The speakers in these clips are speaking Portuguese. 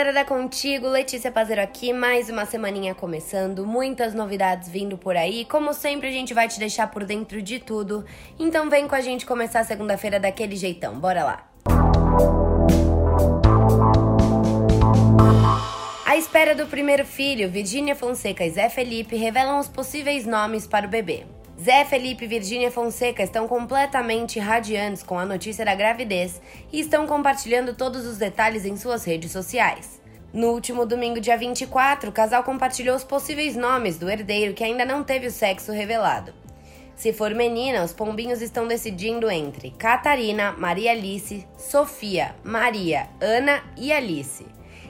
galera da Contigo, Letícia Pazeiro aqui, mais uma semaninha começando, muitas novidades vindo por aí. Como sempre, a gente vai te deixar por dentro de tudo. Então vem com a gente começar a segunda-feira daquele jeitão. Bora lá. À espera do primeiro filho, Virgínia Fonseca e Zé Felipe revelam os possíveis nomes para o bebê. Zé Felipe e Virgínia Fonseca estão completamente radiantes com a notícia da gravidez e estão compartilhando todos os detalhes em suas redes sociais. No último domingo, dia 24, o casal compartilhou os possíveis nomes do herdeiro que ainda não teve o sexo revelado. Se for menina, os pombinhos estão decidindo entre Catarina, Maria Alice, Sofia, Maria, Ana e Alice.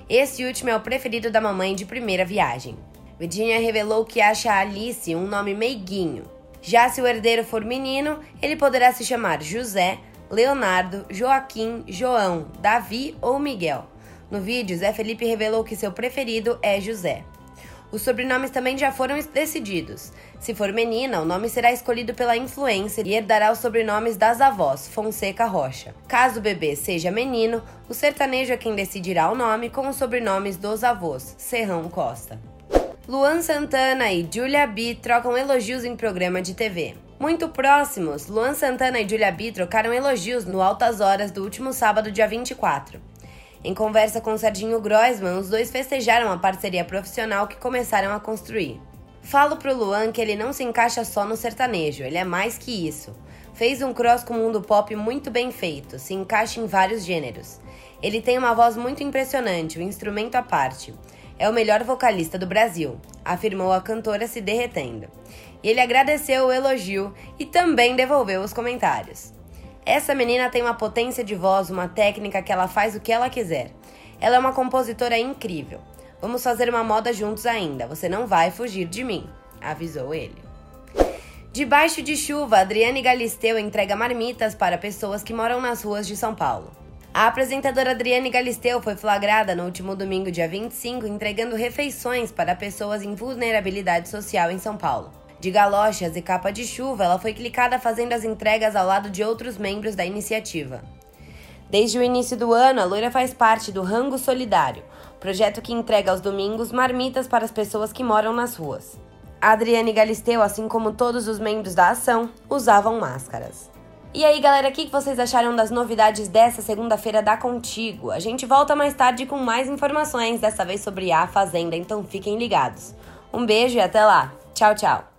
Esse último é o preferido da mamãe de primeira viagem. Virginia revelou que acha Alice um nome meiguinho. Já se o herdeiro for menino, ele poderá se chamar José, Leonardo, Joaquim, João, Davi ou Miguel. No vídeo, Zé Felipe revelou que seu preferido é José. Os sobrenomes também já foram decididos. Se for menina, o nome será escolhido pela influencer e herdará os sobrenomes das avós, Fonseca Rocha. Caso o bebê seja menino, o sertanejo é quem decidirá o nome com os sobrenomes dos avós, Serrão Costa. Luan Santana e Julia B trocam elogios em programa de TV. Muito próximos, Luan Santana e Julia B trocaram elogios no Altas Horas do último sábado, dia 24. Em conversa com Serginho Groisman, os dois festejaram a parceria profissional que começaram a construir. Falo pro Luan que ele não se encaixa só no sertanejo, ele é mais que isso. Fez um cross com o mundo pop muito bem feito, se encaixa em vários gêneros. Ele tem uma voz muito impressionante, um instrumento à parte é o melhor vocalista do Brasil, afirmou a cantora se derretendo. Ele agradeceu o elogio e também devolveu os comentários. Essa menina tem uma potência de voz, uma técnica que ela faz o que ela quiser. Ela é uma compositora incrível. Vamos fazer uma moda juntos ainda, você não vai fugir de mim, avisou ele. Debaixo de chuva, Adriane Galisteu entrega marmitas para pessoas que moram nas ruas de São Paulo. A apresentadora Adriane Galisteu foi flagrada no último domingo, dia 25, entregando refeições para pessoas em vulnerabilidade social em São Paulo. De galochas e capa de chuva, ela foi clicada fazendo as entregas ao lado de outros membros da iniciativa. Desde o início do ano, a loira faz parte do Rango Solidário, projeto que entrega aos domingos marmitas para as pessoas que moram nas ruas. A Adriane Galisteu, assim como todos os membros da ação, usavam máscaras. E aí, galera, o que vocês acharam das novidades dessa segunda-feira da Contigo? A gente volta mais tarde com mais informações, dessa vez sobre a Fazenda, então fiquem ligados. Um beijo e até lá. Tchau, tchau.